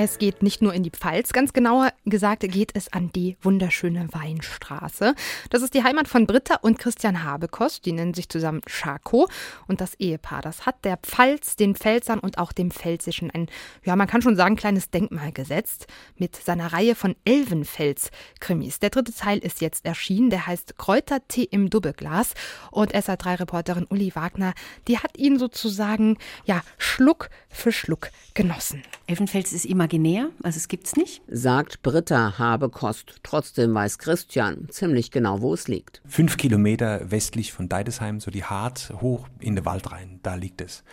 Es geht nicht nur in die Pfalz, ganz genauer gesagt geht es an die wunderschöne Weinstraße. Das ist die Heimat von Britta und Christian Habekost, die nennen sich zusammen Schako. Und das Ehepaar, das hat der Pfalz, den Pfälzern und auch dem Pfälzischen ein, ja, man kann schon sagen, kleines Denkmal gesetzt mit seiner Reihe von Elvenfels-Krimis. Der dritte Teil ist jetzt erschienen, der heißt Kräutertee im Dubbeglas. Und SR3-Reporterin Uli Wagner, die hat ihn sozusagen, ja, Schluck für Schluck genossen. Elvenfels ist immer imaginär, also es gibt's nicht. Sagt Britta Habekost. Trotzdem weiß Christian ziemlich genau, wo es liegt. Fünf Kilometer westlich von Deidesheim, so die Hart, hoch in den Wald rein, da liegt es.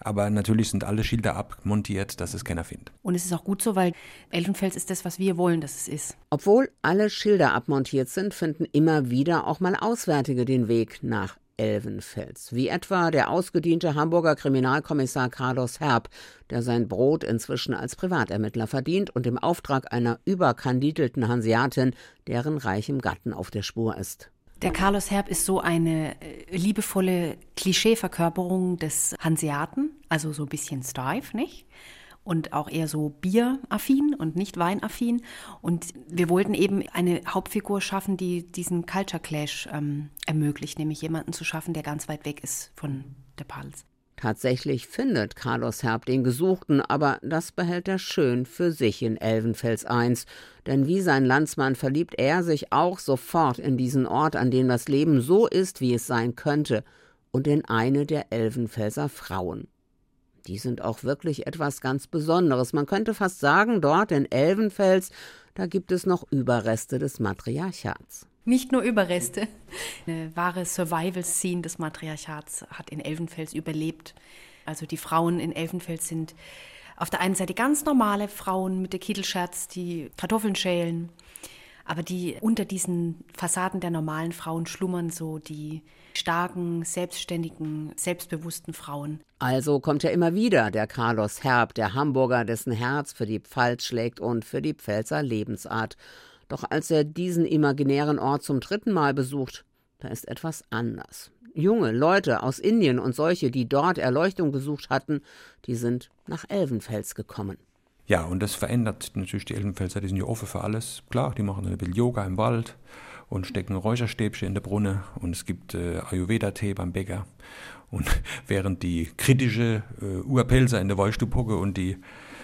Aber natürlich sind alle Schilder abmontiert, dass es keiner findet. Und es ist auch gut so, weil Elfenfels ist das, was wir wollen, dass es ist. Obwohl alle Schilder abmontiert sind, finden immer wieder auch mal Auswärtige den Weg nach Elvenfels, wie etwa der ausgediente Hamburger Kriminalkommissar Carlos Herb, der sein Brot inzwischen als Privatermittler verdient und im Auftrag einer überkandidelten Hanseatin deren reichem Gatten auf der Spur ist. Der Carlos Herb ist so eine äh, liebevolle Klischeeverkörperung des Hanseaten, also so ein bisschen steif, nicht? Und auch eher so bieraffin und nicht weinaffin. Und wir wollten eben eine Hauptfigur schaffen, die diesen Culture Clash ähm, ermöglicht, nämlich jemanden zu schaffen, der ganz weit weg ist von der Pals. Tatsächlich findet Carlos Herb den Gesuchten, aber das behält er schön für sich in Elvenfels I. Denn wie sein Landsmann verliebt er sich auch sofort in diesen Ort, an dem das Leben so ist, wie es sein könnte, und in eine der Elvenfelser Frauen. Die sind auch wirklich etwas ganz Besonderes. Man könnte fast sagen, dort in Elvenfels, da gibt es noch Überreste des Matriarchats. Nicht nur Überreste. Eine wahre Survival-Scene des Matriarchats hat in Elvenfels überlebt. Also die Frauen in Elvenfels sind auf der einen Seite ganz normale Frauen mit der Kittelscherz, die Kartoffeln schälen, aber die unter diesen Fassaden der normalen Frauen schlummern so die starken, selbstständigen, selbstbewussten Frauen. Also kommt ja immer wieder der Carlos Herb, der Hamburger, dessen Herz für die Pfalz schlägt und für die Pfälzer Lebensart. Doch als er diesen imaginären Ort zum dritten Mal besucht, da ist etwas anders. Junge Leute aus Indien und solche, die dort Erleuchtung gesucht hatten, die sind nach Elvenfels gekommen. Ja, und das verändert natürlich die Elvenfelser, die sind ja offen für alles. Klar, die machen ein bisschen Yoga im Wald und stecken Räucherstäbchen in der Brunne und es gibt äh, Ayurveda-Tee beim Bäcker. Und während die kritische äh, Urpelzer in der Wollstube und die,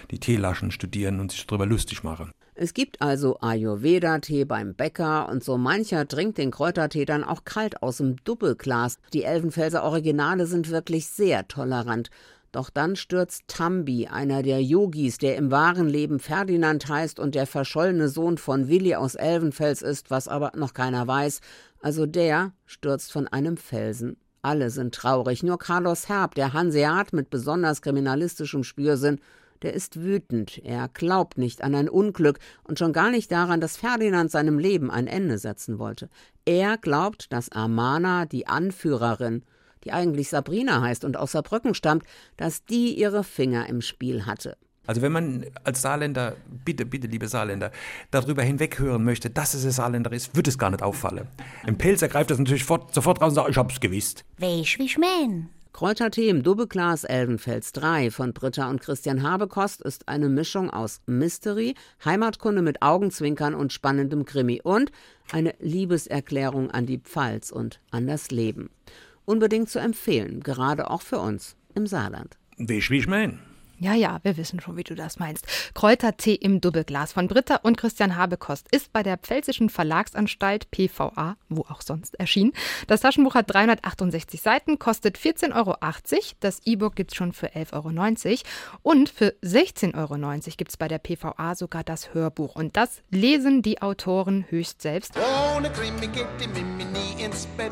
die Teelaschen studieren und sich darüber lustig machen. Es gibt also Ayurveda-Tee beim Bäcker und so mancher trinkt den Kräutertee dann auch kalt aus dem Doppelglas. Die Elvenfelser Originale sind wirklich sehr tolerant. Doch dann stürzt Tambi, einer der Yogis, der im wahren Leben Ferdinand heißt und der verschollene Sohn von Willi aus Elvenfels ist, was aber noch keiner weiß. Also der stürzt von einem Felsen. Alle sind traurig, nur Carlos Herb, der Hanseat mit besonders kriminalistischem Spürsinn, der ist wütend, er glaubt nicht an ein Unglück und schon gar nicht daran, dass Ferdinand seinem Leben ein Ende setzen wollte. Er glaubt, dass Amana, die Anführerin, die eigentlich Sabrina heißt und aus Saarbrücken stammt, dass die ihre Finger im Spiel hatte. Also wenn man als Saarländer, bitte, bitte, liebe Saarländer, darüber hinweghören möchte, dass es ein Saarländer ist, wird es gar nicht auffallen. Im Pelz ergreift das natürlich sofort, sofort raus und sagt, ich hab's gewusst. Weich wie Schmähen. Kräutertee im Doppelglas Elvenfels 3 von Britta und Christian Habekost ist eine Mischung aus Mystery, Heimatkunde mit Augenzwinkern und spannendem Krimi und eine Liebeserklärung an die Pfalz und an das Leben unbedingt zu empfehlen, gerade auch für uns im Saarland. Wisch, wie ich mein. Ja, ja, wir wissen schon, wie du das meinst. Kräutertee im Doppelglas von Britta und Christian Habekost ist bei der Pfälzischen Verlagsanstalt PVA, wo auch sonst erschienen. Das Taschenbuch hat 368 Seiten, kostet 14,80 Euro. Das E-Book gibt es schon für 11,90 Euro. Und für 16,90 Euro gibt es bei der PVA sogar das Hörbuch. Und das lesen die Autoren höchst selbst. Ohne Krimi geht die Mimi nie ins Bett